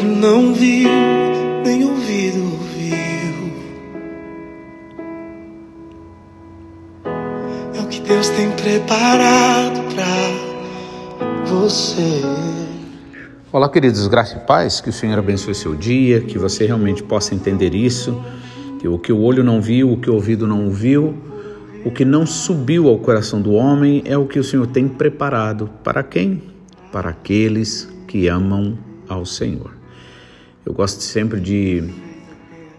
olho não viu, nem ouvido ouviu. É o que Deus tem preparado pra você. Olá, queridos, graça e paz, que o Senhor abençoe seu dia, que você realmente possa entender isso, que o que o olho não viu, o que o ouvido não ouviu, o que não subiu ao coração do homem é o que o Senhor tem preparado para quem? Para aqueles que amam ao Senhor. Eu gosto sempre de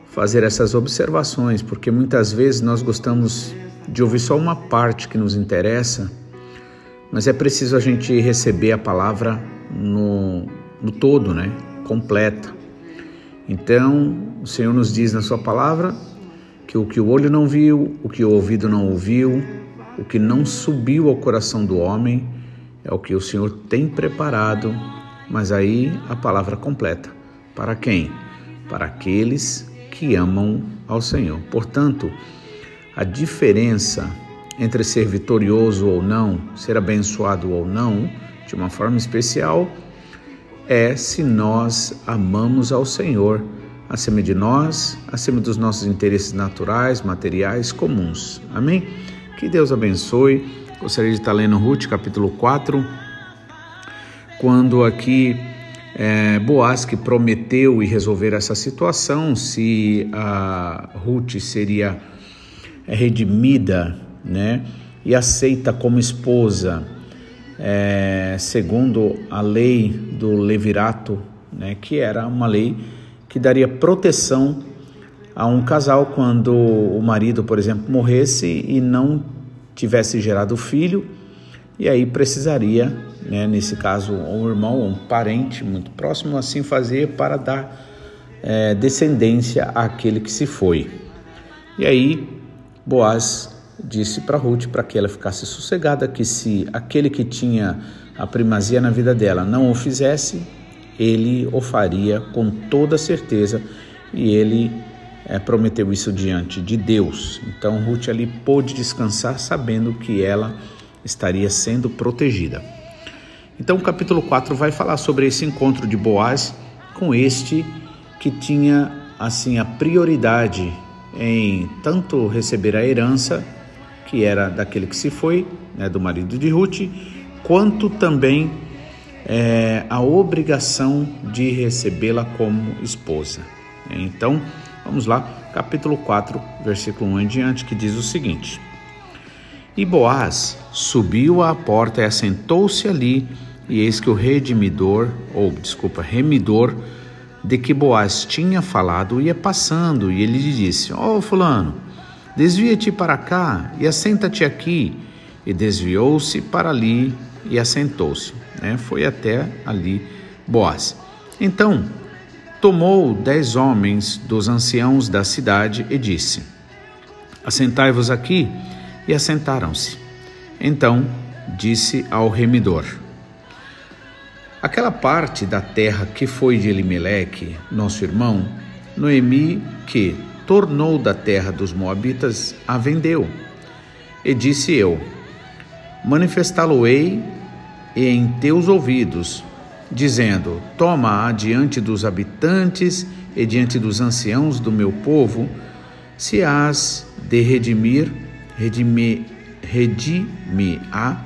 fazer essas observações, porque muitas vezes nós gostamos de ouvir só uma parte que nos interessa, mas é preciso a gente receber a palavra no, no todo, né? Completa. Então, o Senhor nos diz na Sua palavra que o que o olho não viu, o que o ouvido não ouviu, o que não subiu ao coração do homem, é o que o Senhor tem preparado mas aí a palavra completa. Para quem? Para aqueles que amam ao Senhor. Portanto, a diferença entre ser vitorioso ou não, ser abençoado ou não, de uma forma especial, é se nós amamos ao Senhor acima de nós, acima dos nossos interesses naturais, materiais, comuns. Amém? Que Deus abençoe. Gostaria de estar lendo Ruth, capítulo 4 quando aqui é, Boaz que prometeu e resolver essa situação, se a Ruth seria redimida, né, e aceita como esposa, é, segundo a lei do levirato, né, que era uma lei que daria proteção a um casal quando o marido, por exemplo, morresse e não tivesse gerado filho, e aí precisaria né, nesse caso um irmão ou um parente muito próximo, assim fazer para dar é, descendência àquele que se foi. E aí Boaz disse para Ruth para que ela ficasse sossegada que se aquele que tinha a primazia na vida dela não o fizesse, ele o faria com toda certeza e ele é, prometeu isso diante de Deus. Então Ruth ali pôde descansar sabendo que ela estaria sendo protegida. Então, o capítulo 4 vai falar sobre esse encontro de Boaz com este que tinha assim a prioridade em tanto receber a herança, que era daquele que se foi, né, do marido de Ruth, quanto também é, a obrigação de recebê-la como esposa. Então, vamos lá, capítulo 4, versículo 1 em diante, que diz o seguinte: E Boaz subiu à porta e assentou-se ali e eis que o redimidor, ou desculpa, remidor, de que Boaz tinha falado ia passando, e ele lhe disse: Ó oh, fulano, desvia-te para cá e assenta-te aqui. E desviou-se para ali e assentou-se. Né? Foi até ali Boaz. Então tomou dez homens dos anciãos da cidade e disse: Assentai-vos aqui. E assentaram-se. Então disse ao remidor: Aquela parte da terra que foi de Elimeleque, nosso irmão, Noemi, que tornou da terra dos Moabitas, a vendeu. E disse eu: Manifestá-lo-ei em teus ouvidos, dizendo: Toma-a diante dos habitantes e diante dos anciãos do meu povo, se has de redimir, redime, redime-a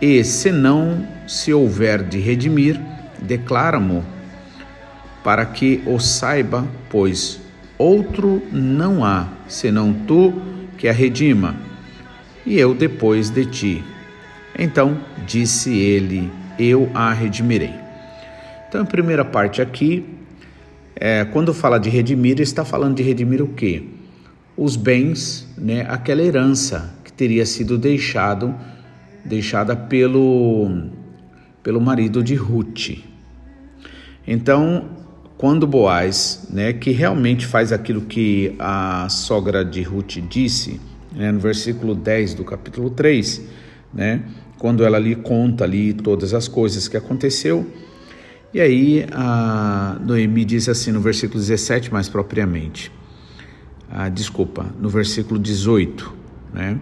e se não se houver de redimir, declara-mo, para que o saiba, pois outro não há, senão tu que a redima, e eu depois de ti. Então disse ele: Eu a redimirei. Então, a primeira parte aqui, é, quando fala de redimir, está falando de redimir o quê? Os bens, né, aquela herança que teria sido deixado deixada pelo, pelo marido de Ruth. Então, quando Boaz, né, que realmente faz aquilo que a sogra de Ruth disse, né, no versículo 10 do capítulo 3, né, quando ela lhe conta ali todas as coisas que aconteceu, e aí a Noemi diz assim no versículo 17 mais propriamente, ah, desculpa, no versículo 18, né,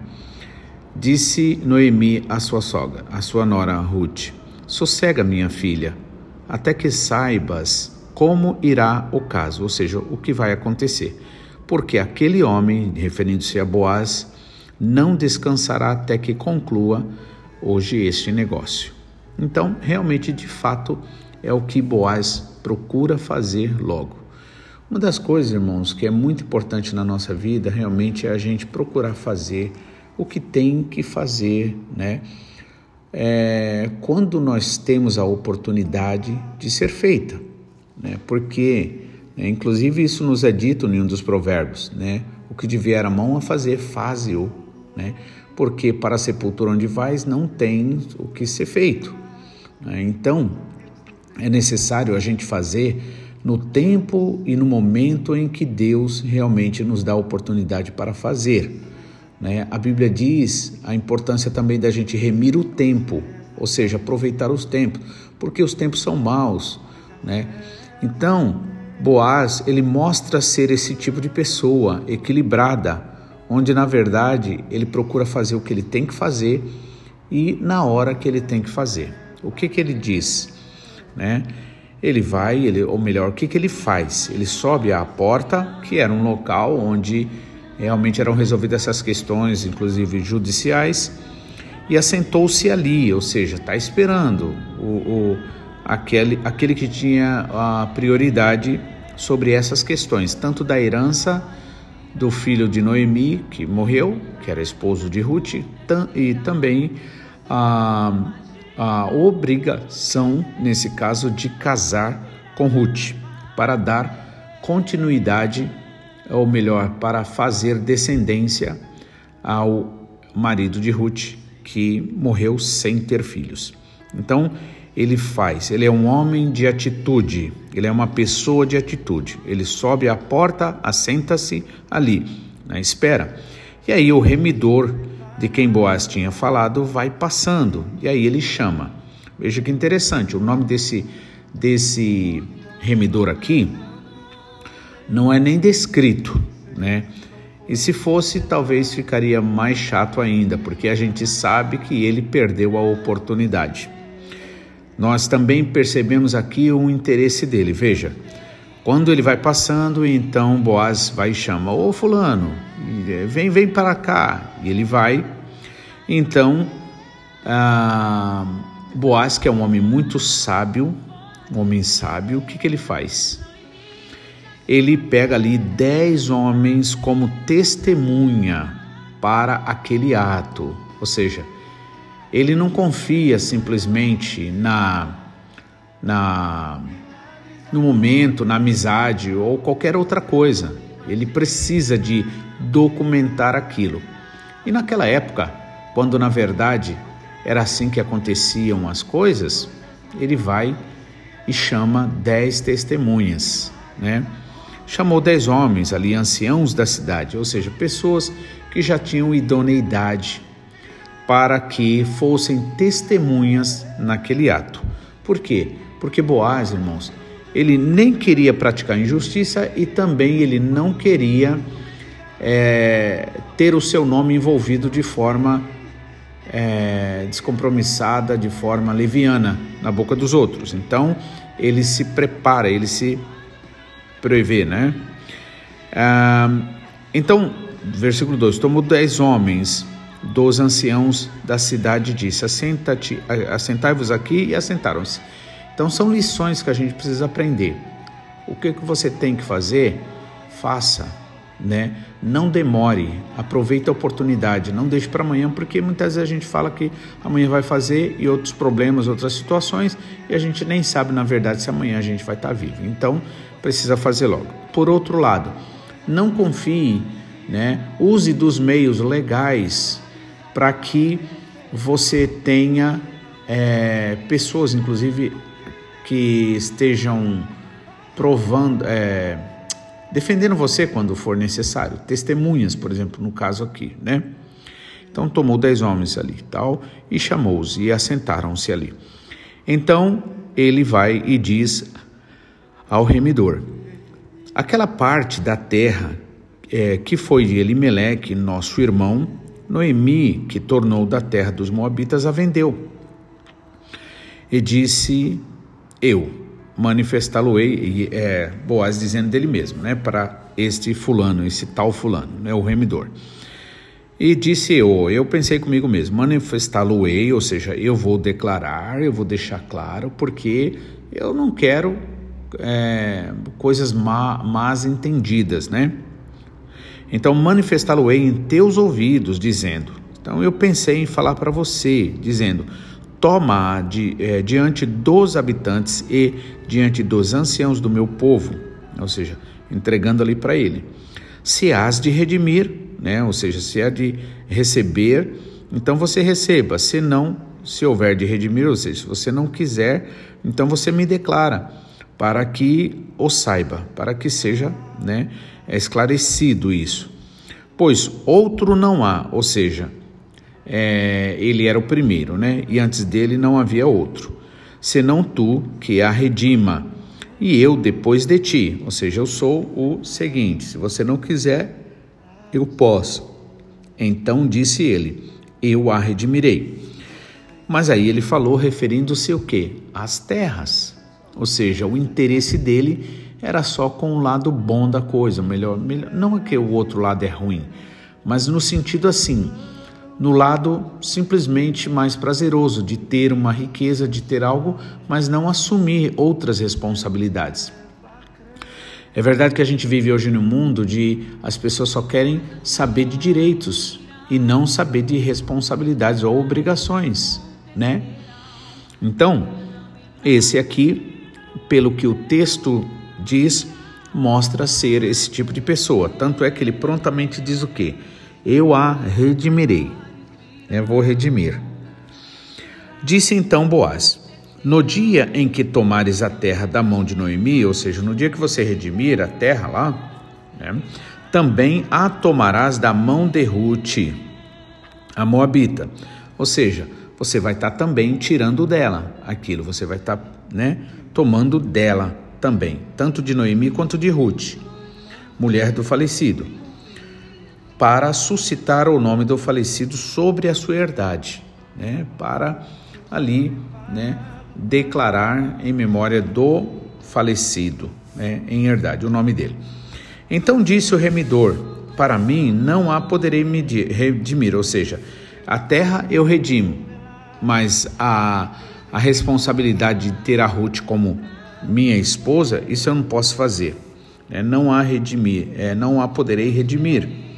Disse Noemi à sua sogra, à sua nora Ruth: Sossega, minha filha, até que saibas como irá o caso, ou seja, o que vai acontecer. Porque aquele homem, referindo-se a Boaz, não descansará até que conclua hoje este negócio. Então, realmente, de fato, é o que Boaz procura fazer logo. Uma das coisas, irmãos, que é muito importante na nossa vida, realmente, é a gente procurar fazer o que tem que fazer, né? É, quando nós temos a oportunidade de ser feita, né? Porque, né, inclusive, isso nos é dito em um dos provérbios, né? O que vier a mão a fazer, faze-o, né? Porque para a sepultura onde vais não tem o que ser feito. Né? Então, é necessário a gente fazer no tempo e no momento em que Deus realmente nos dá a oportunidade para fazer. Né? A Bíblia diz a importância também da gente remir o tempo, ou seja, aproveitar os tempos, porque os tempos são maus. Né? Então, Boaz ele mostra ser esse tipo de pessoa equilibrada, onde na verdade ele procura fazer o que ele tem que fazer e na hora que ele tem que fazer. O que que ele diz, né? Ele vai, ele, ou melhor, o que que ele faz? Ele sobe à porta, que era um local onde realmente eram resolvidas essas questões, inclusive judiciais, e assentou-se ali, ou seja, está esperando o, o, aquele, aquele que tinha a prioridade sobre essas questões, tanto da herança do filho de Noemi, que morreu, que era esposo de Ruth, e também a, a obrigação, nesse caso, de casar com Ruth, para dar continuidade, ou melhor, para fazer descendência ao marido de Ruth, que morreu sem ter filhos. Então, ele faz, ele é um homem de atitude, ele é uma pessoa de atitude. Ele sobe à porta, assenta-se ali, na espera. E aí o remidor de quem Boaz tinha falado vai passando, e aí ele chama. Veja que interessante, o nome desse, desse remidor aqui não é nem descrito, né? E se fosse, talvez ficaria mais chato ainda, porque a gente sabe que ele perdeu a oportunidade. Nós também percebemos aqui o interesse dele. Veja, quando ele vai passando, então Boaz vai e chama: Ô Fulano, vem, vem para cá. E ele vai. Então, ah, Boaz, que é um homem muito sábio, um homem sábio, o que, que ele faz? Ele pega ali dez homens como testemunha para aquele ato, ou seja, ele não confia simplesmente na, na no momento, na amizade ou qualquer outra coisa. Ele precisa de documentar aquilo. E naquela época, quando na verdade era assim que aconteciam as coisas, ele vai e chama dez testemunhas, né? Chamou dez homens ali, anciãos da cidade, ou seja, pessoas que já tinham idoneidade para que fossem testemunhas naquele ato. Por quê? Porque Boaz, irmãos, ele nem queria praticar injustiça e também ele não queria é, ter o seu nome envolvido de forma é, descompromissada, de forma leviana na boca dos outros. Então ele se prepara, ele se prevê, né? Ah, então, versículo 2: Tomou dez homens dos anciãos da cidade disse: Assentai-vos aqui e assentaram-se. Então são lições que a gente precisa aprender. O que, que você tem que fazer? Faça, né? Não demore, aproveite a oportunidade, não deixe para amanhã, porque muitas vezes a gente fala que amanhã vai fazer e outros problemas, outras situações, e a gente nem sabe na verdade se amanhã a gente vai estar tá vivo. Então, precisa fazer logo. Por outro lado, não confie, né? Use dos meios legais para que você tenha é, pessoas, inclusive, que estejam provando, é, defendendo você quando for necessário, testemunhas, por exemplo, no caso aqui, né? Então tomou dez homens ali, tal, e chamou-os e assentaram-se ali. Então ele vai e diz ao remidor: aquela parte da terra é, que foi de Elimeleque, nosso irmão, Noemi, que tornou da terra dos Moabitas, a vendeu. E disse: Eu, manifestá-lo-ei, é, Boaz dizendo dele mesmo, né, para este fulano, esse tal fulano, né, o remidor. E disse eu, eu pensei comigo mesmo, manifestá-lo-ei, ou seja, eu vou declarar, eu vou deixar claro, porque eu não quero é, coisas má, más entendidas, né? Então manifestá-lo-ei em teus ouvidos, dizendo. Então eu pensei em falar para você, dizendo: toma de, é, diante dos habitantes e diante dos anciãos do meu povo, ou seja, entregando ali para ele. Se has de redimir, né? ou seja, se há de receber, então você receba. Se não, se houver de redimir, ou seja, se você não quiser, então você me declara, para que o saiba, para que seja né, esclarecido isso. Pois outro não há, ou seja, é, ele era o primeiro, né? E antes dele não havia outro, senão tu que a redima, e eu depois de ti. Ou seja, eu sou o seguinte: se você não quiser, eu posso. Então disse ele: Eu a redimirei. Mas aí ele falou referindo-se o quê? Às terras. Ou seja, o interesse dele era só com o lado bom da coisa, melhor, melhor não é que o outro lado é ruim, mas no sentido assim, no lado simplesmente mais prazeroso de ter uma riqueza, de ter algo, mas não assumir outras responsabilidades. É verdade que a gente vive hoje no mundo de as pessoas só querem saber de direitos e não saber de responsabilidades ou obrigações, né? Então, esse aqui, pelo que o texto diz, mostra ser esse tipo de pessoa. Tanto é que ele prontamente diz o quê? Eu a redimirei vou redimir. Disse então Boaz: No dia em que tomares a terra da mão de Noemi, ou seja, no dia que você redimir a terra lá, né? também a tomarás da mão de Ruth, a Moabita. Ou seja, você vai estar tá também tirando dela aquilo, você vai estar tá, né, tomando dela também, tanto de Noemi quanto de Ruth, mulher do falecido para suscitar o nome do falecido sobre a sua herdade, né? para ali né, declarar em memória do falecido, né, em herdade, o nome dele. Então disse o remidor: Para mim não há poderei me redimir, ou seja, a terra eu redimo, mas a, a responsabilidade de ter a Ruth como minha esposa, isso eu não posso fazer. Né? Não há redimir, é, não há poderei redimir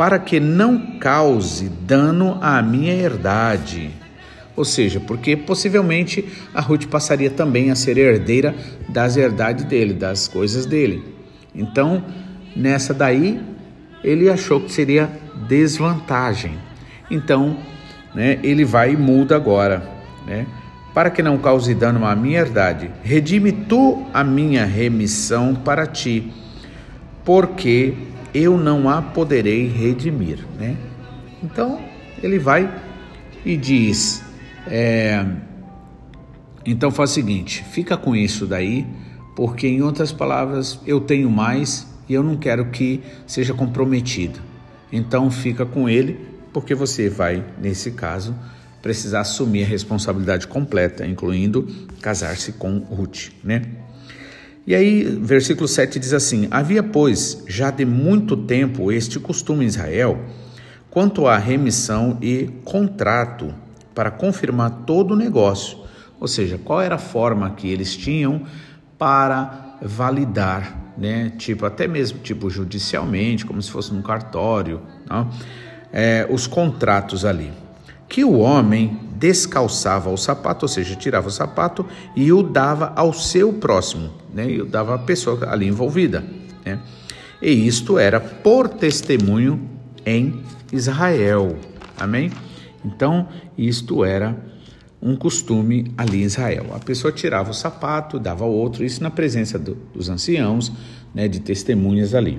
para que não cause dano à minha herdade. Ou seja, porque possivelmente a Ruth passaria também a ser herdeira das herdades dele, das coisas dele. Então, nessa daí, ele achou que seria desvantagem. Então, né, ele vai e muda agora, né? Para que não cause dano à minha herdade, redime tu a minha remissão para ti, porque eu não a poderei redimir, né? Então ele vai e diz, é, então faz o seguinte, fica com isso daí, porque em outras palavras eu tenho mais e eu não quero que seja comprometido. Então fica com ele, porque você vai nesse caso precisar assumir a responsabilidade completa, incluindo casar-se com Ruth, né? E aí, versículo 7 diz assim: Havia, pois, já de muito tempo este costume em Israel, quanto à remissão e contrato, para confirmar todo o negócio. Ou seja, qual era a forma que eles tinham para validar, né? Tipo, até mesmo tipo judicialmente, como se fosse num cartório, não? É, os contratos ali. Que o homem descalçava o sapato, ou seja, tirava o sapato e o dava ao seu próximo, né? E o dava à pessoa ali envolvida, né? E isto era por testemunho em Israel. Amém? Então, isto era um costume ali em Israel. A pessoa tirava o sapato, dava ao outro, isso na presença do, dos anciãos, né, de testemunhas ali.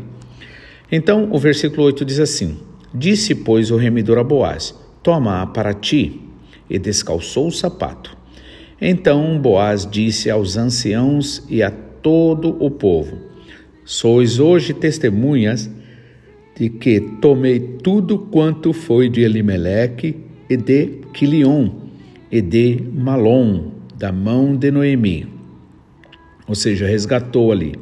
Então, o versículo 8 diz assim: Disse, pois, o remidor a Boaz: Toma para ti e descalçou o sapato. Então Boaz disse aos anciãos e a todo o povo: Sois hoje testemunhas de que tomei tudo quanto foi de Elimeleque e de Quilion e de Malom, da mão de Noemi. ou seja, resgatou ali.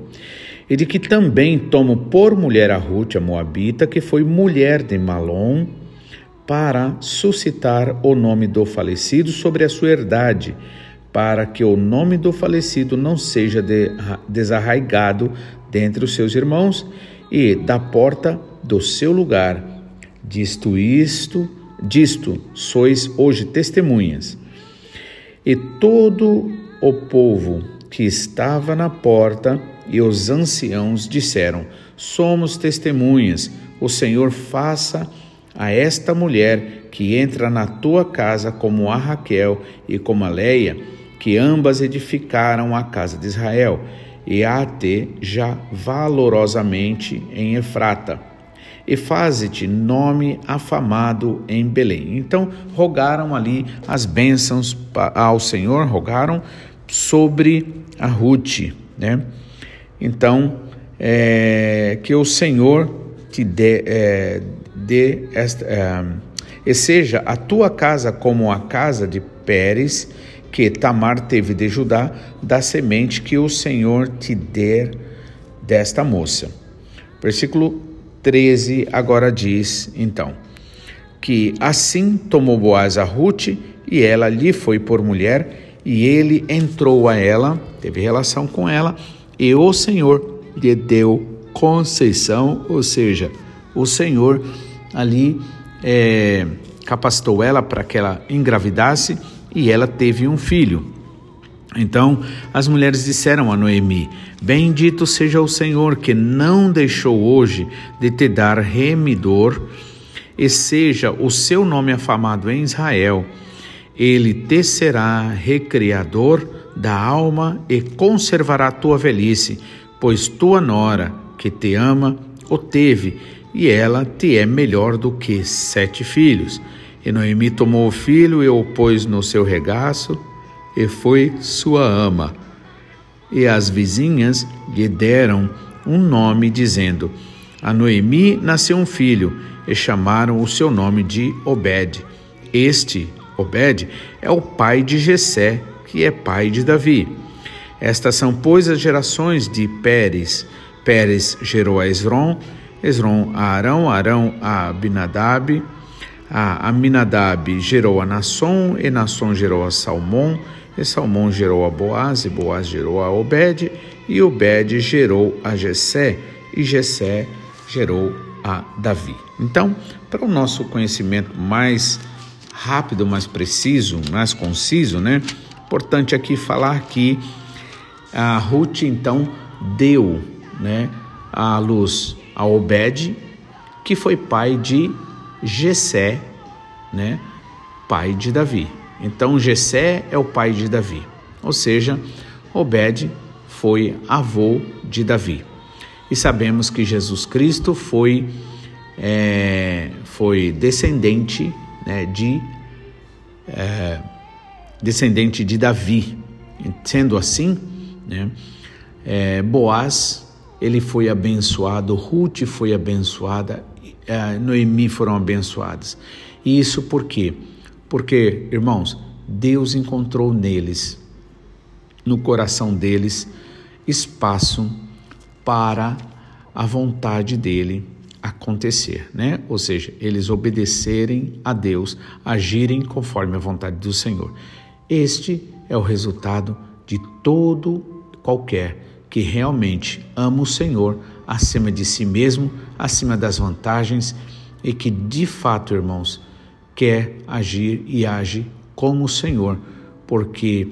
E de que também tomo por mulher a Ruth, a Moabita, que foi mulher de Malom, para suscitar o nome do falecido sobre a sua herdade, para que o nome do falecido não seja de, desarraigado dentre os seus irmãos, e da porta do seu lugar. Disto isto, disto sois hoje testemunhas. E todo o povo que estava na porta e os anciãos disseram: Somos testemunhas, o Senhor faça a esta mulher que entra na tua casa como a Raquel e como a Leia, que ambas edificaram a casa de Israel, e a te já valorosamente em Efrata. E faze-te nome afamado em Belém. Então rogaram ali as bênçãos ao Senhor, rogaram sobre a Ruth, né? Então, é, que o Senhor te dê, é, dê esta, é, e seja a tua casa como a casa de Pérez, que Tamar teve de Judá, da semente que o Senhor te der desta moça. Versículo 13 agora diz, então, que assim tomou Boaz a Ruth e ela lhe foi por mulher e ele entrou a ela, teve relação com ela, e o Senhor lhe deu conceição, ou seja, o Senhor ali é, capacitou ela para que ela engravidasse e ela teve um filho. Então as mulheres disseram a Noemi: Bendito seja o Senhor que não deixou hoje de te dar remidor, e seja o seu nome afamado em Israel ele te será recriador da alma e conservará tua velhice, pois tua nora, que te ama, o teve, e ela te é melhor do que sete filhos. E Noemi tomou o filho e o pôs no seu regaço, e foi sua ama. E as vizinhas lhe deram um nome, dizendo: A Noemi nasceu um filho, e chamaram o seu nome de Obed. Este Obed é o pai de Jessé, que é pai de Davi. Estas são, pois, as gerações de Pérez. Pérez gerou a Esron, Esron a Arão, Arão a Abinadab, a Aminadab gerou a Nasson, e Nasson gerou a Salmão, e Salmão gerou a Boaz, e Boaz gerou a Obed, e Obed gerou a Jessé, e Jessé gerou a Davi. Então, para o nosso conhecimento mais rápido, mais preciso, mais conciso, né? Importante aqui falar que a Ruth então deu, né, a luz a Obed, que foi pai de Jessé, né, pai de Davi. Então Jessé é o pai de Davi. Ou seja, Obed foi avô de Davi. E sabemos que Jesus Cristo foi é, foi descendente né, de é, descendente de Davi. Sendo assim, né, é, Boaz ele foi abençoado, Ruth foi abençoada, é, Noemi foram abençoadas. E isso por quê? Porque, irmãos, Deus encontrou neles, no coração deles, espaço para a vontade dele acontecer, né? Ou seja, eles obedecerem a Deus, agirem conforme a vontade do Senhor. Este é o resultado de todo qualquer que realmente ama o Senhor acima de si mesmo, acima das vantagens e que de fato, irmãos, quer agir e age como o Senhor, porque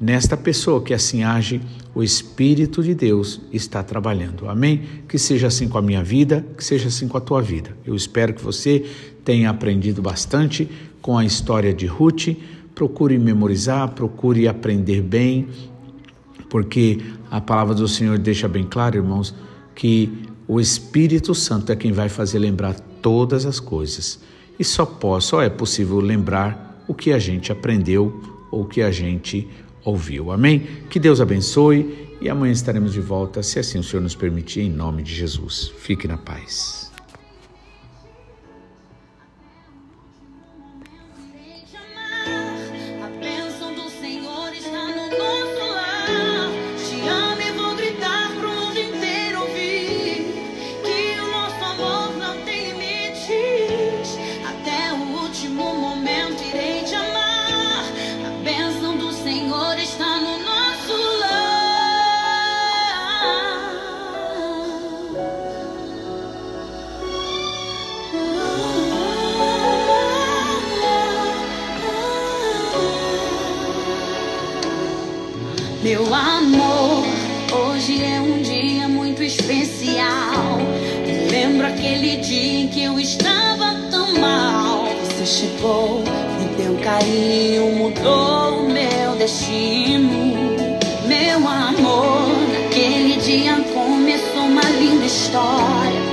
nesta pessoa que assim age, o Espírito de Deus está trabalhando. Amém? Que seja assim com a minha vida, que seja assim com a tua vida. Eu espero que você tenha aprendido bastante com a história de Ruth. Procure memorizar, procure aprender bem, porque a palavra do Senhor deixa bem claro, irmãos, que o Espírito Santo é quem vai fazer lembrar todas as coisas. E só, só é possível lembrar o que a gente aprendeu ou o que a gente ouviu. Amém? Que Deus abençoe e amanhã estaremos de volta, se assim o Senhor nos permitir, em nome de Jesus. Fique na paz. Meu amor, hoje é um dia muito especial. Me lembro aquele dia em que eu estava tão mal. Você chegou, me deu carinho, mudou o meu destino. Meu amor, naquele dia começou uma linda história.